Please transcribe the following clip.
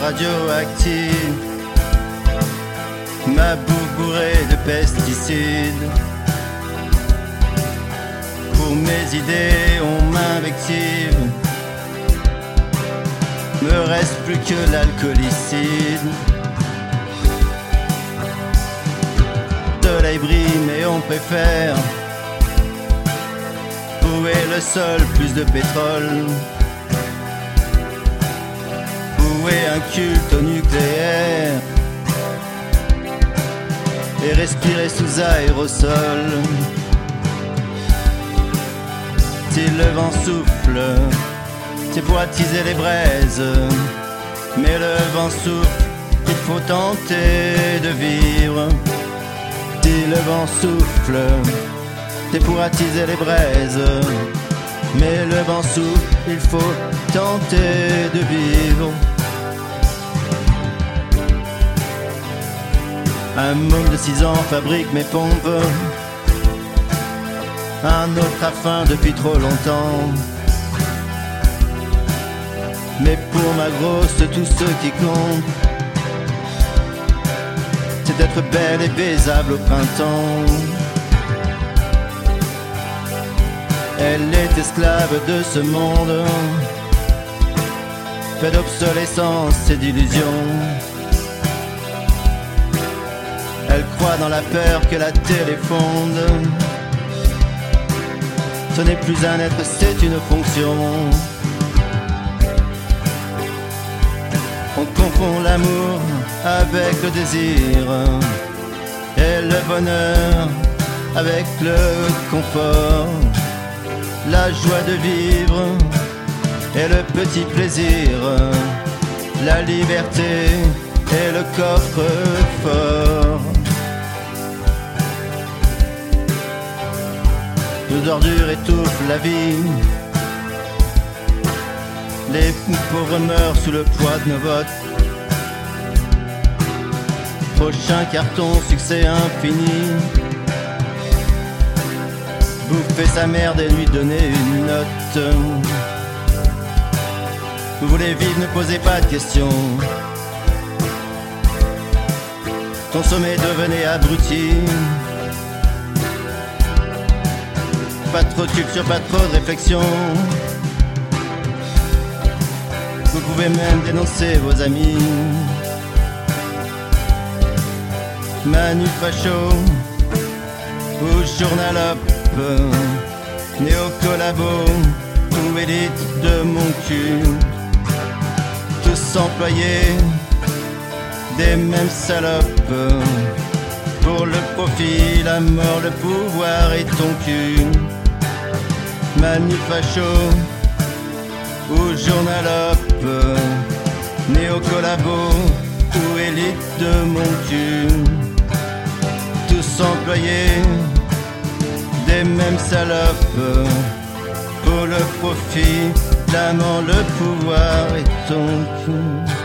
radioactive. Ma boue bourrée de pesticides. Pour mes idées, on m'invective. Me reste plus que l'alcoolicide. De la mais on préfère. Est le sol, plus de pétrole Un culte au nucléaire Et respirer sous aérosol Si le vent souffle, c'est pour attiser les braises Mais le vent souffle, il faut tenter de vivre Si le vent souffle c'est pour attiser les braises. Mais le vent souffle, il faut tenter de vivre. Un môme de 6 ans fabrique mes pompes. Un autre a faim depuis trop longtemps. Mais pour ma grosse, tout ce qui compte, c'est d'être belle et baisable au printemps. Elle est esclave de ce monde, fait d'obsolescence et d'illusions. Elle croit dans la peur que la téléfonde. Ce n'est plus un être, c'est une fonction. On confond l'amour avec le désir et le bonheur avec le confort la joie de vivre et le petit plaisir, la liberté et le coffre-fort. Nos ordures étouffent la vie. Les pauvres meurent sous le poids de nos votes. Prochain carton, succès infini bouffer sa merde et lui donner une note. Vous voulez vivre, ne posez pas de questions. Consommez, devenez abruti. Pas trop de culture, pas trop de réflexion. Vous pouvez même dénoncer vos amis. Manu Facho ou Journal Néo-collabo, tout élite de mon cul, tous employés des mêmes salopes. Pour le profit, la mort, le pouvoir et ton cul. Manu facho ou journalope, néo-collabo ou élite de mon cul, tous employés les mêmes salopes pour le profit, l'amant, le pouvoir et ton cul.